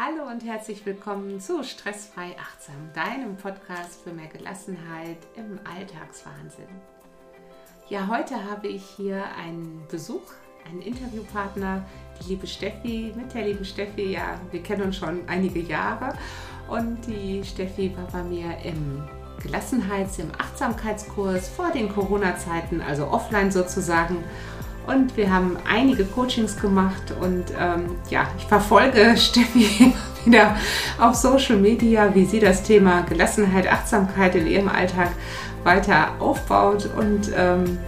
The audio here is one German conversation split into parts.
Hallo und herzlich willkommen zu Stressfrei Achtsam, deinem Podcast für mehr Gelassenheit im Alltagswahnsinn. Ja, heute habe ich hier einen Besuch, einen Interviewpartner, die liebe Steffi. Mit der lieben Steffi, ja, wir kennen uns schon einige Jahre und die Steffi war bei mir im Gelassenheits-, im Achtsamkeitskurs vor den Corona-Zeiten, also offline sozusagen. Und wir haben einige Coachings gemacht und ähm, ja, ich verfolge Steffi wieder auf Social Media, wie sie das Thema Gelassenheit, Achtsamkeit in ihrem Alltag weiter aufbaut. Und ähm,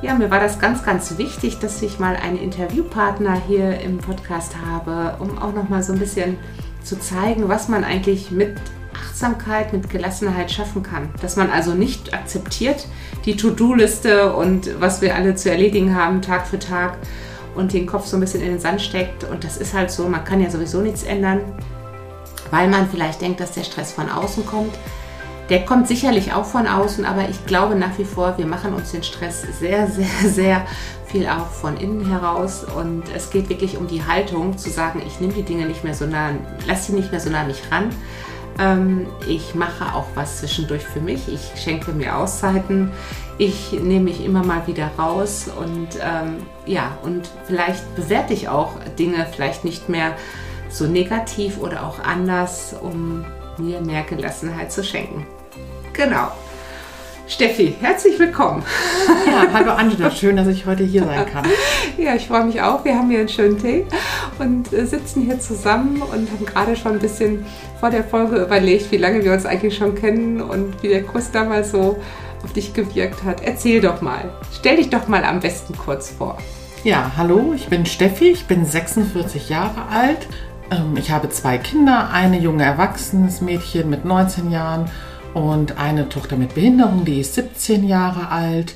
ja, mir war das ganz, ganz wichtig, dass ich mal einen Interviewpartner hier im Podcast habe, um auch noch mal so ein bisschen zu zeigen, was man eigentlich mit Achtsamkeit, mit Gelassenheit schaffen kann. Dass man also nicht akzeptiert die To-Do-Liste und was wir alle zu erledigen haben, Tag für Tag und den Kopf so ein bisschen in den Sand steckt. Und das ist halt so, man kann ja sowieso nichts ändern, weil man vielleicht denkt, dass der Stress von außen kommt. Der kommt sicherlich auch von außen, aber ich glaube nach wie vor, wir machen uns den Stress sehr, sehr, sehr viel auch von innen heraus. Und es geht wirklich um die Haltung, zu sagen, ich nehme die Dinge nicht mehr so nah, lass sie nicht mehr so nah mich ran, ähm, ich mache auch was zwischendurch für mich. Ich schenke mir Auszeiten. Ich nehme mich immer mal wieder raus und ähm, ja, und vielleicht bewerte ich auch Dinge vielleicht nicht mehr so negativ oder auch anders, um mir mehr Gelassenheit zu schenken. Genau. Steffi, herzlich willkommen. Ja, hallo Angela, schön, dass ich heute hier sein kann. Ja, ich freue mich auch. Wir haben hier einen schönen Tee und äh, sitzen hier zusammen und haben gerade schon ein bisschen vor der Folge überlegt, wie lange wir uns eigentlich schon kennen und wie der Kurs damals so auf dich gewirkt hat. Erzähl doch mal. Stell dich doch mal am besten kurz vor. Ja, hallo, ich bin Steffi, ich bin 46 Jahre alt. Ähm, ich habe zwei Kinder, eine junge erwachsenes Mädchen mit 19 Jahren und eine Tochter mit Behinderung, die ist 17 Jahre alt.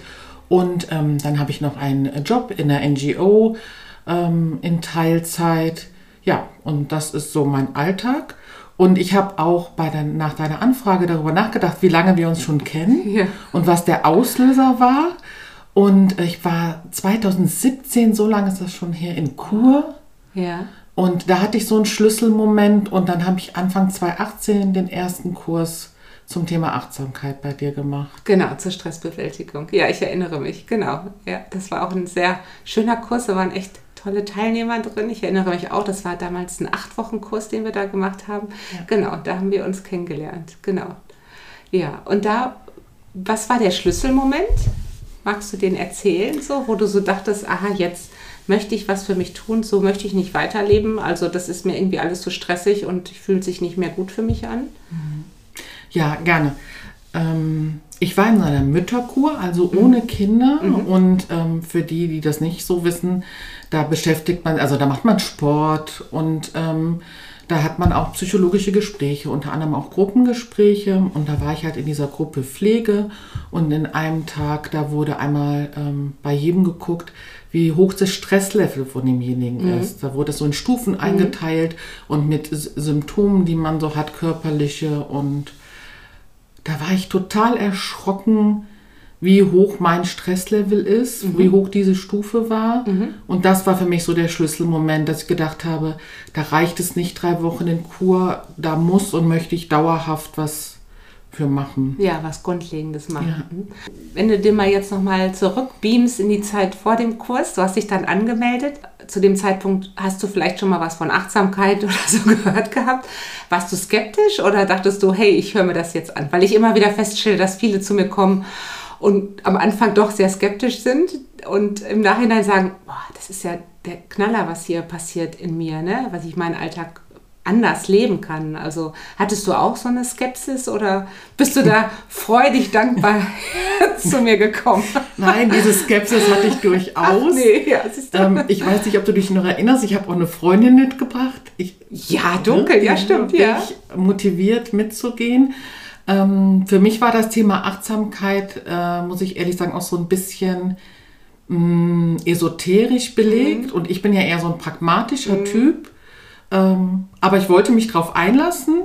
Und ähm, dann habe ich noch einen Job in der NGO ähm, in Teilzeit. Ja, und das ist so mein Alltag. Und ich habe auch bei der, nach deiner Anfrage darüber nachgedacht, wie lange wir uns schon kennen ja. und was der Auslöser war. Und ich war 2017, so lange ist das schon her, in Kur. Ja. Und da hatte ich so einen Schlüsselmoment und dann habe ich Anfang 2018 den ersten Kurs zum Thema Achtsamkeit bei dir gemacht. Genau, zur Stressbewältigung. Ja, ich erinnere mich, genau. Ja, das war auch ein sehr schöner Kurs, da waren echt tolle Teilnehmer drin. Ich erinnere mich auch, das war damals ein acht Wochen Kurs, den wir da gemacht haben. Ja. Genau, da haben wir uns kennengelernt. Genau. Ja, und da, was war der Schlüsselmoment? Magst du den erzählen, so, wo du so dachtest, aha, jetzt möchte ich was für mich tun, so möchte ich nicht weiterleben. Also das ist mir irgendwie alles zu so stressig und fühlt sich nicht mehr gut für mich an. Mhm. Ja, gerne. Ähm, ich war in einer Mütterkur, also mhm. ohne Kinder. Mhm. Und ähm, für die, die das nicht so wissen, da beschäftigt man, also da macht man Sport und ähm, da hat man auch psychologische Gespräche, unter anderem auch Gruppengespräche. Und da war ich halt in dieser Gruppe Pflege. Und in einem Tag, da wurde einmal ähm, bei jedem geguckt, wie hoch das Stresslevel von demjenigen mhm. ist. Da wurde es so in Stufen mhm. eingeteilt und mit Symptomen, die man so hat, körperliche und da war ich total erschrocken, wie hoch mein Stresslevel ist, mhm. wie hoch diese Stufe war. Mhm. Und das war für mich so der Schlüsselmoment, dass ich gedacht habe, da reicht es nicht drei Wochen in Kur, da muss und möchte ich dauerhaft was für machen. Ja, was Grundlegendes machen. Ja. Wenn du dir mal jetzt nochmal zurückbeamst in die Zeit vor dem Kurs, du hast dich dann angemeldet. Zu dem Zeitpunkt hast du vielleicht schon mal was von Achtsamkeit oder so gehört gehabt. Warst du skeptisch oder dachtest du, hey, ich höre mir das jetzt an? Weil ich immer wieder feststelle, dass viele zu mir kommen und am Anfang doch sehr skeptisch sind und im Nachhinein sagen, boah, das ist ja der Knaller, was hier passiert in mir, ne? was ich meinen Alltag anders leben kann. Also hattest du auch so eine Skepsis oder bist du da freudig dankbar zu mir gekommen? Nein, diese Skepsis hatte ich durchaus. Ach, nee, ja, ähm, ich weiß nicht, ob du dich noch erinnerst, ich habe auch eine Freundin mitgebracht. Ich, ja, dunkel, ja, stimmt, ja. motiviert mitzugehen. Ähm, für mich war das Thema Achtsamkeit, äh, muss ich ehrlich sagen, auch so ein bisschen mh, mm, esoterisch belegt. Mhm. Und ich bin ja eher so ein pragmatischer mhm. Typ. Ähm, aber ich wollte mich darauf einlassen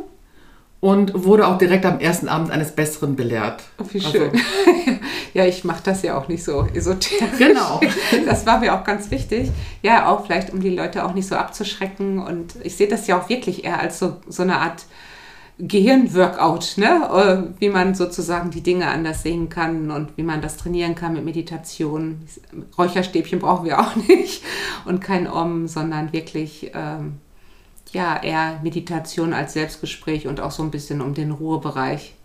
und wurde auch direkt am ersten Abend eines Besseren belehrt. Oh, wie schön. Also, Ja, ich mache das ja auch nicht so esoterisch. Genau. Das war mir auch ganz wichtig. Ja, auch vielleicht, um die Leute auch nicht so abzuschrecken. Und ich sehe das ja auch wirklich eher als so, so eine Art Gehirnworkout, ne? Äh, wie man sozusagen die Dinge anders sehen kann und wie man das trainieren kann mit Meditation. Räucherstäbchen brauchen wir auch nicht und kein Om, sondern wirklich ähm, ja eher Meditation als Selbstgespräch und auch so ein bisschen um den Ruhebereich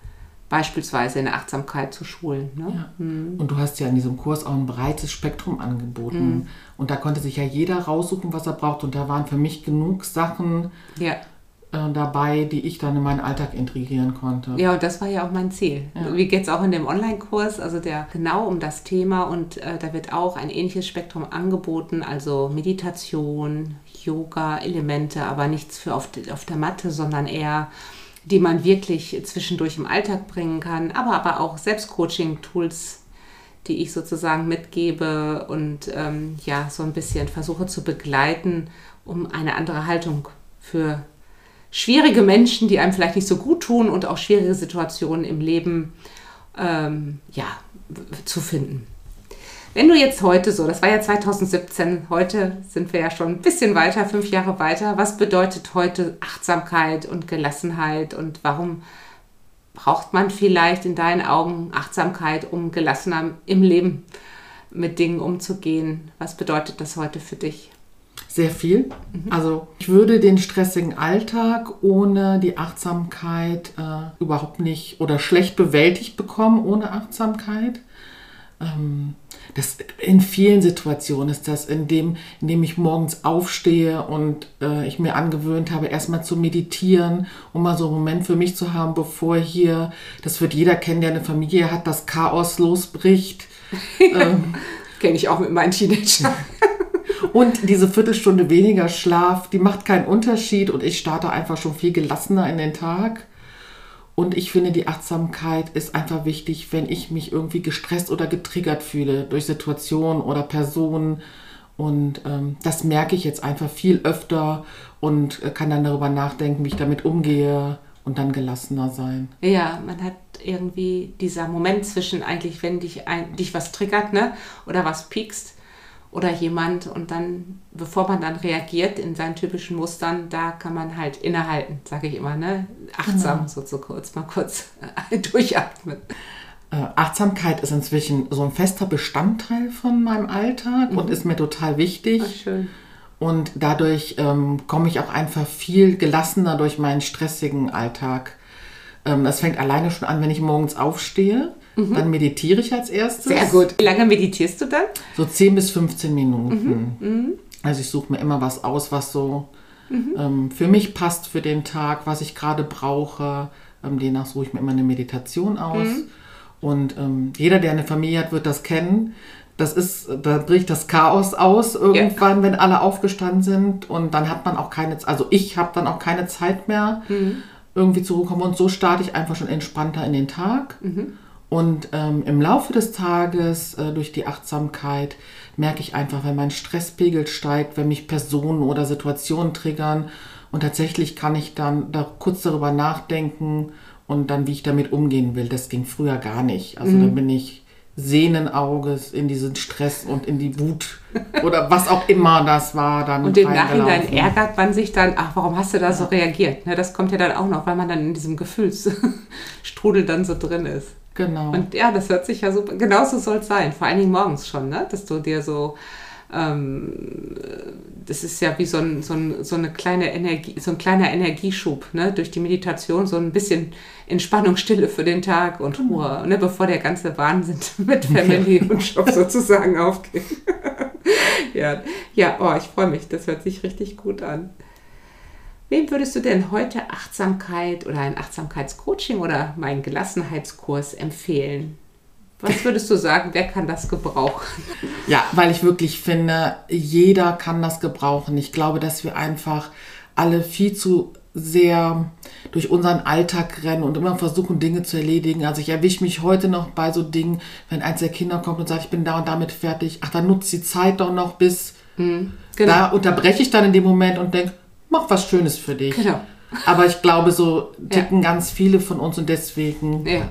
beispielsweise in der Achtsamkeit zu schulen. Ne? Ja. Mhm. Und du hast ja in diesem Kurs auch ein breites Spektrum angeboten. Mhm. Und da konnte sich ja jeder raussuchen, was er braucht. Und da waren für mich genug Sachen, ja dabei, die ich dann in meinen Alltag integrieren konnte. Ja, und das war ja auch mein Ziel. Ja. Wie geht es auch in dem Online-Kurs, also der genau um das Thema und äh, da wird auch ein ähnliches Spektrum angeboten, also Meditation, Yoga, Elemente, aber nichts für auf, auf der Matte, sondern eher die man wirklich zwischendurch im Alltag bringen kann, aber, aber auch Selbstcoaching-Tools, die ich sozusagen mitgebe und ähm, ja, so ein bisschen versuche zu begleiten, um eine andere Haltung für schwierige Menschen, die einem vielleicht nicht so gut tun und auch schwierige Situationen im Leben ähm, ja, zu finden. Wenn du jetzt heute so, das war ja 2017, heute sind wir ja schon ein bisschen weiter, fünf Jahre weiter, was bedeutet heute Achtsamkeit und Gelassenheit und warum braucht man vielleicht in deinen Augen Achtsamkeit, um gelassener im Leben mit Dingen umzugehen? Was bedeutet das heute für dich? Sehr viel. Mhm. Also ich würde den stressigen Alltag ohne die Achtsamkeit äh, überhaupt nicht oder schlecht bewältigt bekommen ohne Achtsamkeit. Ähm, das, in vielen Situationen ist das, in dem, in dem ich morgens aufstehe und äh, ich mir angewöhnt habe, erstmal zu meditieren, um mal so einen Moment für mich zu haben, bevor hier, das wird jeder kennen, der eine Familie hat, das Chaos losbricht. ähm, Kenne ich auch mit meinen Teenagern. Und diese Viertelstunde weniger Schlaf, die macht keinen Unterschied und ich starte einfach schon viel gelassener in den Tag. Und ich finde, die Achtsamkeit ist einfach wichtig, wenn ich mich irgendwie gestresst oder getriggert fühle durch Situationen oder Personen. Und ähm, das merke ich jetzt einfach viel öfter und äh, kann dann darüber nachdenken, wie ich damit umgehe und dann gelassener sein. Ja, man hat irgendwie dieser Moment zwischen eigentlich, wenn dich, ein, dich was triggert ne, oder was piekst, oder jemand und dann, bevor man dann reagiert in seinen typischen Mustern, da kann man halt innehalten, sage ich immer, ne? Achtsam genau. so, so kurz, mal kurz durchatmen. Äh, Achtsamkeit ist inzwischen so ein fester Bestandteil von meinem Alltag mhm. und ist mir total wichtig. Ach, schön. Und dadurch ähm, komme ich auch einfach viel gelassener durch meinen stressigen Alltag. Ähm, das fängt alleine schon an, wenn ich morgens aufstehe Mhm. Dann meditiere ich als erstes. Sehr gut. Wie lange meditierst du dann? So 10 bis 15 Minuten. Mhm. mhm. Also ich suche mir immer was aus, was so mhm. ähm, für mich passt für den Tag, was ich gerade brauche. Ähm, demnach suche ich mir immer eine Meditation aus. Mhm. Und ähm, jeder, der eine Familie hat, wird das kennen. Das ist, da bricht das Chaos aus irgendwann, ja. wenn alle aufgestanden sind. Und dann hat man auch keine, also ich habe dann auch keine Zeit mehr, mhm. irgendwie zu kommen. Und so starte ich einfach schon entspannter in den Tag. Mhm. Und ähm, im Laufe des Tages äh, durch die Achtsamkeit merke ich einfach, wenn mein Stresspegel steigt, wenn mich Personen oder Situationen triggern. Und tatsächlich kann ich dann da kurz darüber nachdenken und dann, wie ich damit umgehen will. Das ging früher gar nicht. Also mhm. dann bin ich sehnen Auges in diesen Stress und in die Wut oder was auch immer das war. Dann und im Nachhinein ärgert man sich dann, ach, warum hast du da ja. so reagiert? Ne, das kommt ja dann auch noch, weil man dann in diesem Gefühlsstrudel dann so drin ist. Genau. Und ja, das hört sich ja super. Genauso soll es sein. Vor allen Dingen morgens schon, ne? Dass du dir so. Ähm, das ist ja wie so, ein, so, ein, so eine kleine Energie, so ein kleiner Energieschub, ne? Durch die Meditation, so ein bisschen Entspannung, Stille für den Tag und genau. Ruhe, ne? bevor der ganze Wahnsinn mit Family und Job sozusagen aufgeht. ja, ja, oh, ich freue mich. Das hört sich richtig gut an. Wem würdest du denn heute Achtsamkeit oder ein Achtsamkeitscoaching oder meinen Gelassenheitskurs empfehlen? Was würdest du sagen, wer kann das gebrauchen? Ja, weil ich wirklich finde, jeder kann das gebrauchen. Ich glaube, dass wir einfach alle viel zu sehr durch unseren Alltag rennen und immer versuchen, Dinge zu erledigen. Also ich erwische mich heute noch bei so Dingen, wenn eins der Kinder kommt und sagt, ich bin da und damit fertig. Ach, dann nutzt die Zeit doch noch bis. Mhm, genau. Da unterbreche ich dann in dem Moment und denke, mach was Schönes für dich. Genau. Aber ich glaube, so ticken ja. ganz viele von uns und deswegen ja.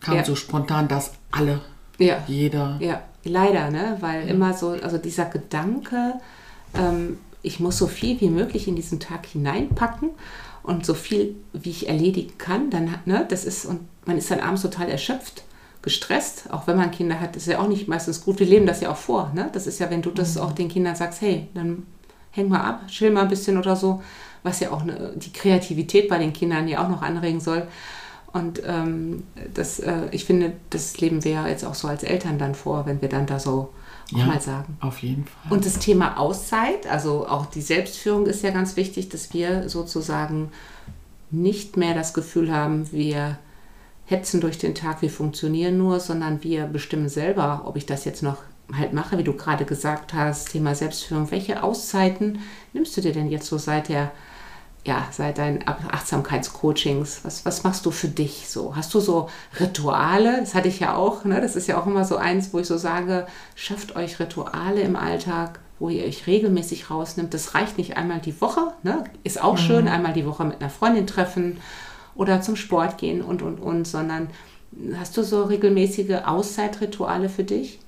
kam ja. so spontan, dass alle Ja. Jeder. Ja, leider, ne? Weil immer so, also dieser Gedanke, ähm, ich muss so viel wie möglich in diesen Tag hineinpacken und so viel, wie ich erledigen kann, dann, ne, das ist, und man ist dann abends total erschöpft, gestresst, auch wenn man Kinder hat, ist ja auch nicht meistens gut. Wir leben das ja auch vor, ne? Das ist ja, wenn du das mhm. auch den Kindern sagst, hey, dann häng mal ab, chill mal ein bisschen oder so, was ja auch eine, die Kreativität bei den Kindern ja auch noch anregen soll. Und ähm, das, äh, ich finde, das leben wir ja jetzt auch so als Eltern dann vor, wenn wir dann da so auch ja, mal sagen. Auf jeden Fall. Und das Thema Auszeit, also auch die Selbstführung ist ja ganz wichtig, dass wir sozusagen nicht mehr das Gefühl haben, wir hetzen durch den Tag, wir funktionieren nur, sondern wir bestimmen selber, ob ich das jetzt noch halt mache, wie du gerade gesagt hast, Thema Selbstführung. Welche Auszeiten nimmst du dir denn jetzt so seit der ja, seit deinen Achtsamkeitscoachings, was, was machst du für dich so? Hast du so Rituale? Das hatte ich ja auch, ne? das ist ja auch immer so eins, wo ich so sage, schafft euch Rituale im Alltag, wo ihr euch regelmäßig rausnimmt. Das reicht nicht einmal die Woche, ne? ist auch mhm. schön, einmal die Woche mit einer Freundin treffen oder zum Sport gehen und, und, und, sondern hast du so regelmäßige Auszeitrituale für dich?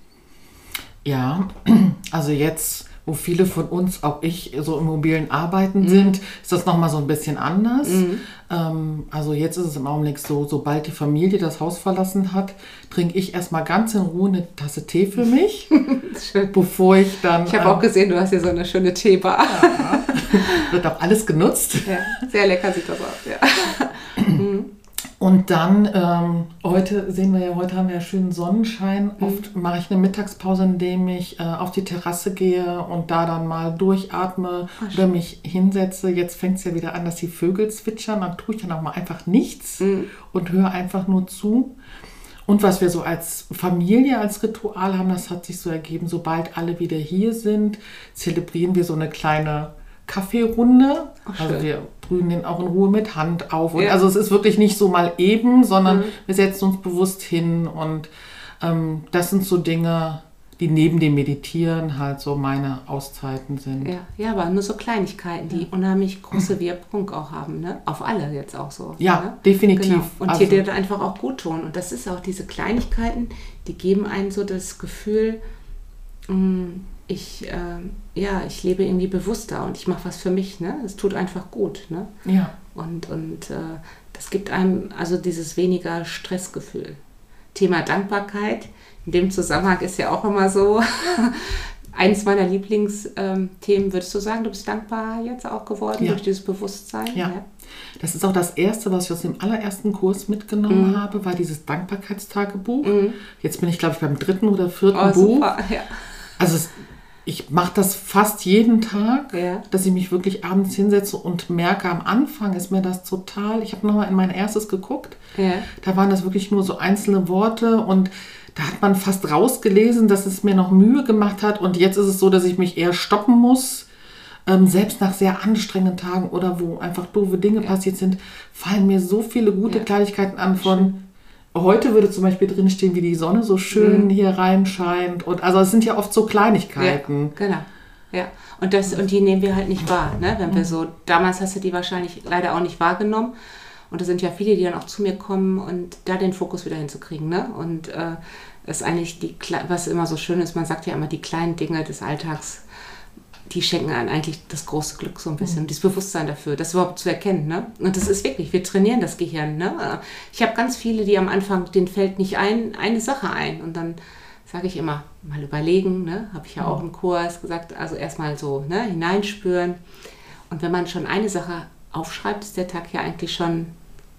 Ja, also jetzt wo viele von uns, auch ich, so im mobilen Arbeiten mhm. sind, ist das nochmal so ein bisschen anders. Mhm. Ähm, also jetzt ist es im Augenblick so, sobald die Familie das Haus verlassen hat, trinke ich erstmal ganz in Ruhe eine Tasse Tee für mich, bevor ich dann... Ich habe ähm, auch gesehen, du hast hier so eine schöne Teebar. Ja, wird auch alles genutzt. Ja, sehr lecker sieht das aus, ja. Und dann, ähm, heute sehen wir ja, heute haben wir ja schönen Sonnenschein. Mhm. Oft mache ich eine Mittagspause, indem ich äh, auf die Terrasse gehe und da dann mal durchatme Ach, oder mich hinsetze. Jetzt fängt es ja wieder an, dass die Vögel zwitschern. Dann tue ich dann auch mal einfach nichts mhm. und höre einfach nur zu. Und was wir so als Familie, als Ritual haben, das hat sich so ergeben, sobald alle wieder hier sind, zelebrieren wir so eine kleine Kaffeerunde. Ach, also wir brühen den auch in Ruhe mit Hand auf. Und ja. Also es ist wirklich nicht so mal eben, sondern mhm. wir setzen uns bewusst hin und ähm, das sind so Dinge, die neben dem Meditieren halt so meine Auszeiten sind. Ja, ja aber nur so Kleinigkeiten, die ja. unheimlich große Wirkung auch haben, ne? Auf alle jetzt auch so. Ja, ne? definitiv. Genau. Und also, die dir einfach auch gut tun. Und das ist auch diese Kleinigkeiten, die geben einem so das Gefühl, mh, mm, ich, äh, ja, ich lebe irgendwie bewusster und ich mache was für mich. Ne? Es tut einfach gut. Ne? Ja. Und, und äh, das gibt einem also dieses weniger Stressgefühl. Thema Dankbarkeit. In dem Zusammenhang ist ja auch immer so eins meiner Lieblingsthemen. Würdest du sagen, du bist dankbar jetzt auch geworden ja. durch dieses Bewusstsein? Ja. ja. Das ist auch das Erste, was ich aus dem allerersten Kurs mitgenommen mhm. habe, war dieses Dankbarkeitstagebuch. Mhm. Jetzt bin ich, glaube ich, beim dritten oder vierten oh, Buch. Super. Ja. Also es, ich mache das fast jeden Tag, ja. dass ich mich wirklich abends hinsetze und merke, am Anfang ist mir das total, ich habe nochmal in mein erstes geguckt, ja. da waren das wirklich nur so einzelne Worte und da hat man fast rausgelesen, dass es mir noch Mühe gemacht hat und jetzt ist es so, dass ich mich eher stoppen muss. Ähm, selbst nach sehr anstrengenden Tagen oder wo einfach doofe Dinge ja. passiert sind, fallen mir so viele gute Kleinigkeiten an von, Heute würde zum Beispiel drinstehen, wie die Sonne so schön mhm. hier reinscheint. Und also es sind ja oft so Kleinigkeiten. Ja, genau. Ja. Und, das, und die nehmen wir halt nicht wahr. Ne? Wenn wir mhm. so, damals hast du die wahrscheinlich leider auch nicht wahrgenommen. Und da sind ja viele, die dann auch zu mir kommen und da den Fokus wieder hinzukriegen. Ne? Und äh, das ist eigentlich die, was immer so schön ist, man sagt ja immer, die kleinen Dinge des Alltags die schenken einem eigentlich das große Glück so ein bisschen, mhm. dieses Bewusstsein dafür, das überhaupt zu erkennen. Ne? Und das ist wirklich, wir trainieren das Gehirn. Ne? Ich habe ganz viele, die am Anfang, denen fällt nicht ein, eine Sache ein. Und dann sage ich immer, mal überlegen, ne? habe ich ja auch mhm. im Kurs gesagt, also erstmal so ne? hineinspüren. Und wenn man schon eine Sache aufschreibt, ist der Tag ja eigentlich schon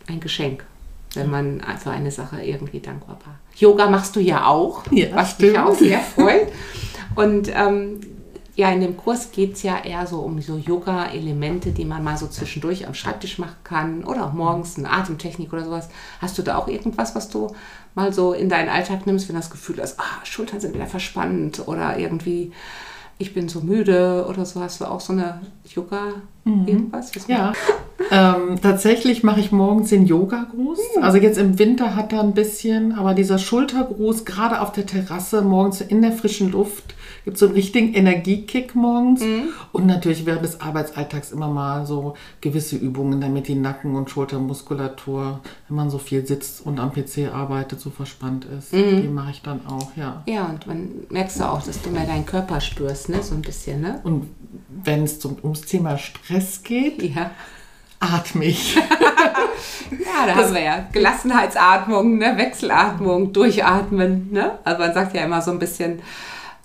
ein Geschenk, wenn man für eine Sache irgendwie dankbar war. Yoga machst du ja auch, ja, was stimmt. mich auch sehr freut. Und ähm, ja, in dem Kurs geht es ja eher so um so Yoga-Elemente, die man mal so zwischendurch am Schreibtisch machen kann oder auch morgens eine Atemtechnik oder sowas. Hast du da auch irgendwas, was du mal so in deinen Alltag nimmst, wenn das Gefühl hast, ah, Schultern sind wieder verspannt oder irgendwie ich bin so müde oder so? Hast du auch so eine Yoga mhm. irgendwas? ja. Ähm, tatsächlich mache ich morgens den Yoga-Gruß. Mhm. Also jetzt im Winter hat er ein bisschen, aber dieser Schultergruß, gerade auf der Terrasse, morgens in der frischen Luft, gibt so einen richtigen Energiekick morgens. Mhm. Und natürlich während des Arbeitsalltags immer mal so gewisse Übungen, damit die Nacken- und Schultermuskulatur, wenn man so viel sitzt und am PC arbeitet, so verspannt ist. Mhm. Die mache ich dann auch, ja. Ja, und man merkst du auch, dass du mehr deinen Körper spürst, ne? So ein bisschen, ne? Und wenn es ums Thema Stress geht, ja atme ich. ja, da das haben wir ja Gelassenheitsatmung, ne? Wechselatmung, Durchatmen. Ne? Also man sagt ja immer so ein bisschen,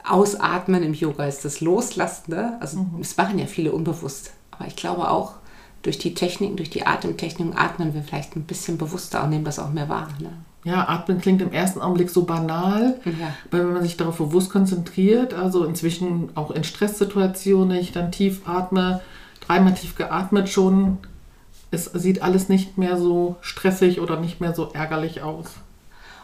Ausatmen im Yoga ist das Loslassen. Ne? Also mhm. das machen ja viele unbewusst. Aber ich glaube auch, durch die Techniken, durch die Atemtechniken atmen wir vielleicht ein bisschen bewusster und nehmen das auch mehr wahr. Ne? Ja, atmen klingt im ersten Augenblick so banal, ja. weil wenn man sich darauf bewusst konzentriert, also inzwischen auch in Stresssituationen, ich dann tief atme, dreimal tief geatmet schon, es sieht alles nicht mehr so stressig oder nicht mehr so ärgerlich aus.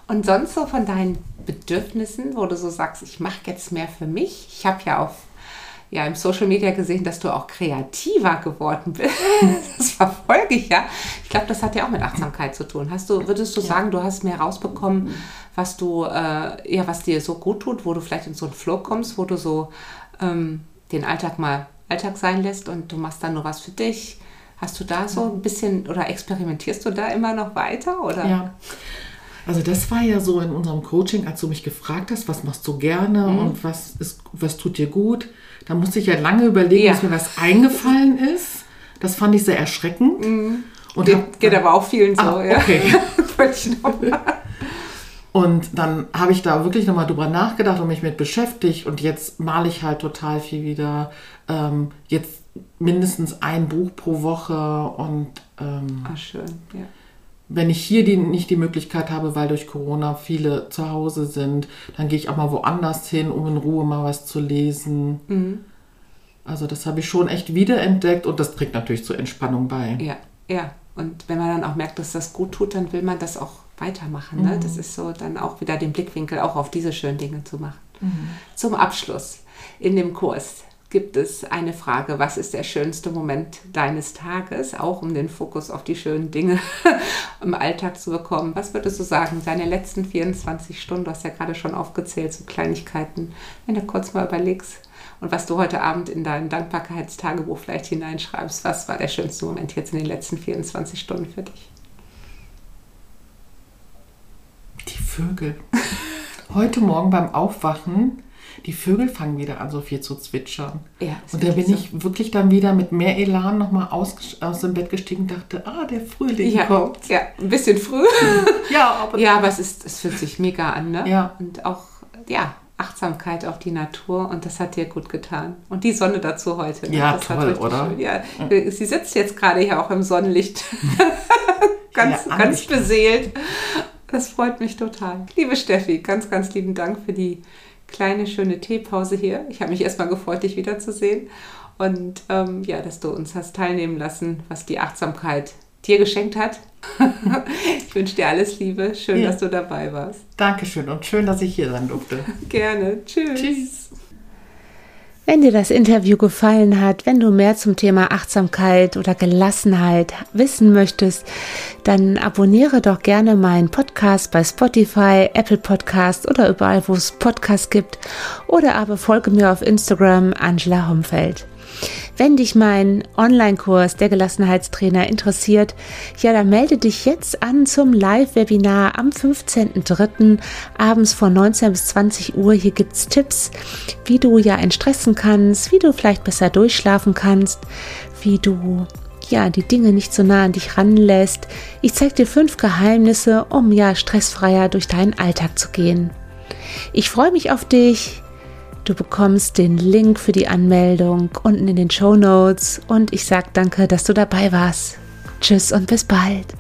Und sonst so von deinen Bedürfnissen, wo du so sagst, ich mache jetzt mehr für mich. Ich habe ja auf ja, im Social Media gesehen, dass du auch kreativer geworden bist. Das verfolge ich ja. Ich glaube, das hat ja auch mit Achtsamkeit zu tun. Hast du, würdest du ja. sagen, du hast mehr rausbekommen, was du, äh, ja, was dir so gut tut, wo du vielleicht in so einen Flow kommst, wo du so ähm, den Alltag mal Alltag sein lässt und du machst dann nur was für dich. Hast du da so ein bisschen oder experimentierst du da immer noch weiter? Oder? Ja. Also das war ja so in unserem Coaching, als du mich gefragt hast, was machst du gerne mhm. und was, ist, was tut dir gut. Da musste ich ja lange überlegen, ja. bis mir was eingefallen ist. Das fand ich sehr erschreckend. Mhm. Und geht, hab, geht aber auch vielen so, ah, ja. Okay. und dann habe ich da wirklich nochmal drüber nachgedacht und mich mit beschäftigt. Und jetzt male ich halt total viel wieder. Ähm, jetzt mindestens ein Buch pro Woche und ähm, Ach, schön, ja wenn ich hier die, nicht die Möglichkeit habe, weil durch Corona viele zu Hause sind, dann gehe ich auch mal woanders hin, um in Ruhe mal was zu lesen. Mhm. Also das habe ich schon echt wiederentdeckt und das trägt natürlich zur Entspannung bei. Ja, ja. Und wenn man dann auch merkt, dass das gut tut, dann will man das auch weitermachen. Ne? Mhm. Das ist so dann auch wieder den Blickwinkel auch auf diese schönen Dinge zu machen. Mhm. Zum Abschluss in dem Kurs gibt es eine Frage, was ist der schönste Moment deines Tages, auch um den Fokus auf die schönen Dinge im Alltag zu bekommen. Was würdest du sagen, deine letzten 24 Stunden, du hast ja gerade schon aufgezählt, so Kleinigkeiten, wenn du kurz mal überlegst und was du heute Abend in dein Dankbarkeitstagebuch vielleicht hineinschreibst, was war der schönste Moment jetzt in den letzten 24 Stunden für dich? Die Vögel. Heute Morgen beim Aufwachen die Vögel fangen wieder an, so viel zu zwitschern. Ja, und da bin so. ich wirklich dann wieder mit mehr Elan nochmal aus, aus dem Bett gestiegen und dachte, ah, der Frühling ja, kommt. Ja, ein bisschen früh. ja, aber, ja, aber es, ist, es fühlt sich mega an, ne? Ja. Und auch, ja, Achtsamkeit auf die Natur und das hat dir gut getan. Und die Sonne dazu heute. Ne? Ja, das toll, oder? Schön. Ja, sie sitzt jetzt gerade hier auch im Sonnenlicht. ganz, ja, ganz beseelt. Das freut mich total. Liebe Steffi, ganz, ganz lieben Dank für die kleine schöne Teepause hier. Ich habe mich erstmal gefreut, dich wiederzusehen und ähm, ja, dass du uns hast teilnehmen lassen, was die Achtsamkeit dir geschenkt hat. ich wünsche dir alles Liebe. Schön, ja. dass du dabei warst. Dankeschön und schön, dass ich hier sein durfte. Gerne. Tschüss. Tschüss. Wenn dir das Interview gefallen hat, wenn du mehr zum Thema Achtsamkeit oder Gelassenheit wissen möchtest, dann abonniere doch gerne meinen Podcast bei Spotify, Apple Podcast oder überall, wo es Podcasts gibt. Oder aber folge mir auf Instagram Angela Homfeld. Wenn dich mein Online-Kurs der Gelassenheitstrainer interessiert, ja, dann melde dich jetzt an zum Live-Webinar am 15.03. abends von 19 bis 20 Uhr. Hier gibt es Tipps, wie du ja entstressen kannst, wie du vielleicht besser durchschlafen kannst, wie du ja, die Dinge nicht so nah an dich ranlässt. Ich zeige dir fünf Geheimnisse, um ja stressfreier durch deinen Alltag zu gehen. Ich freue mich auf dich. Du bekommst den Link für die Anmeldung unten in den Show Notes und ich sage danke, dass du dabei warst. Tschüss und bis bald.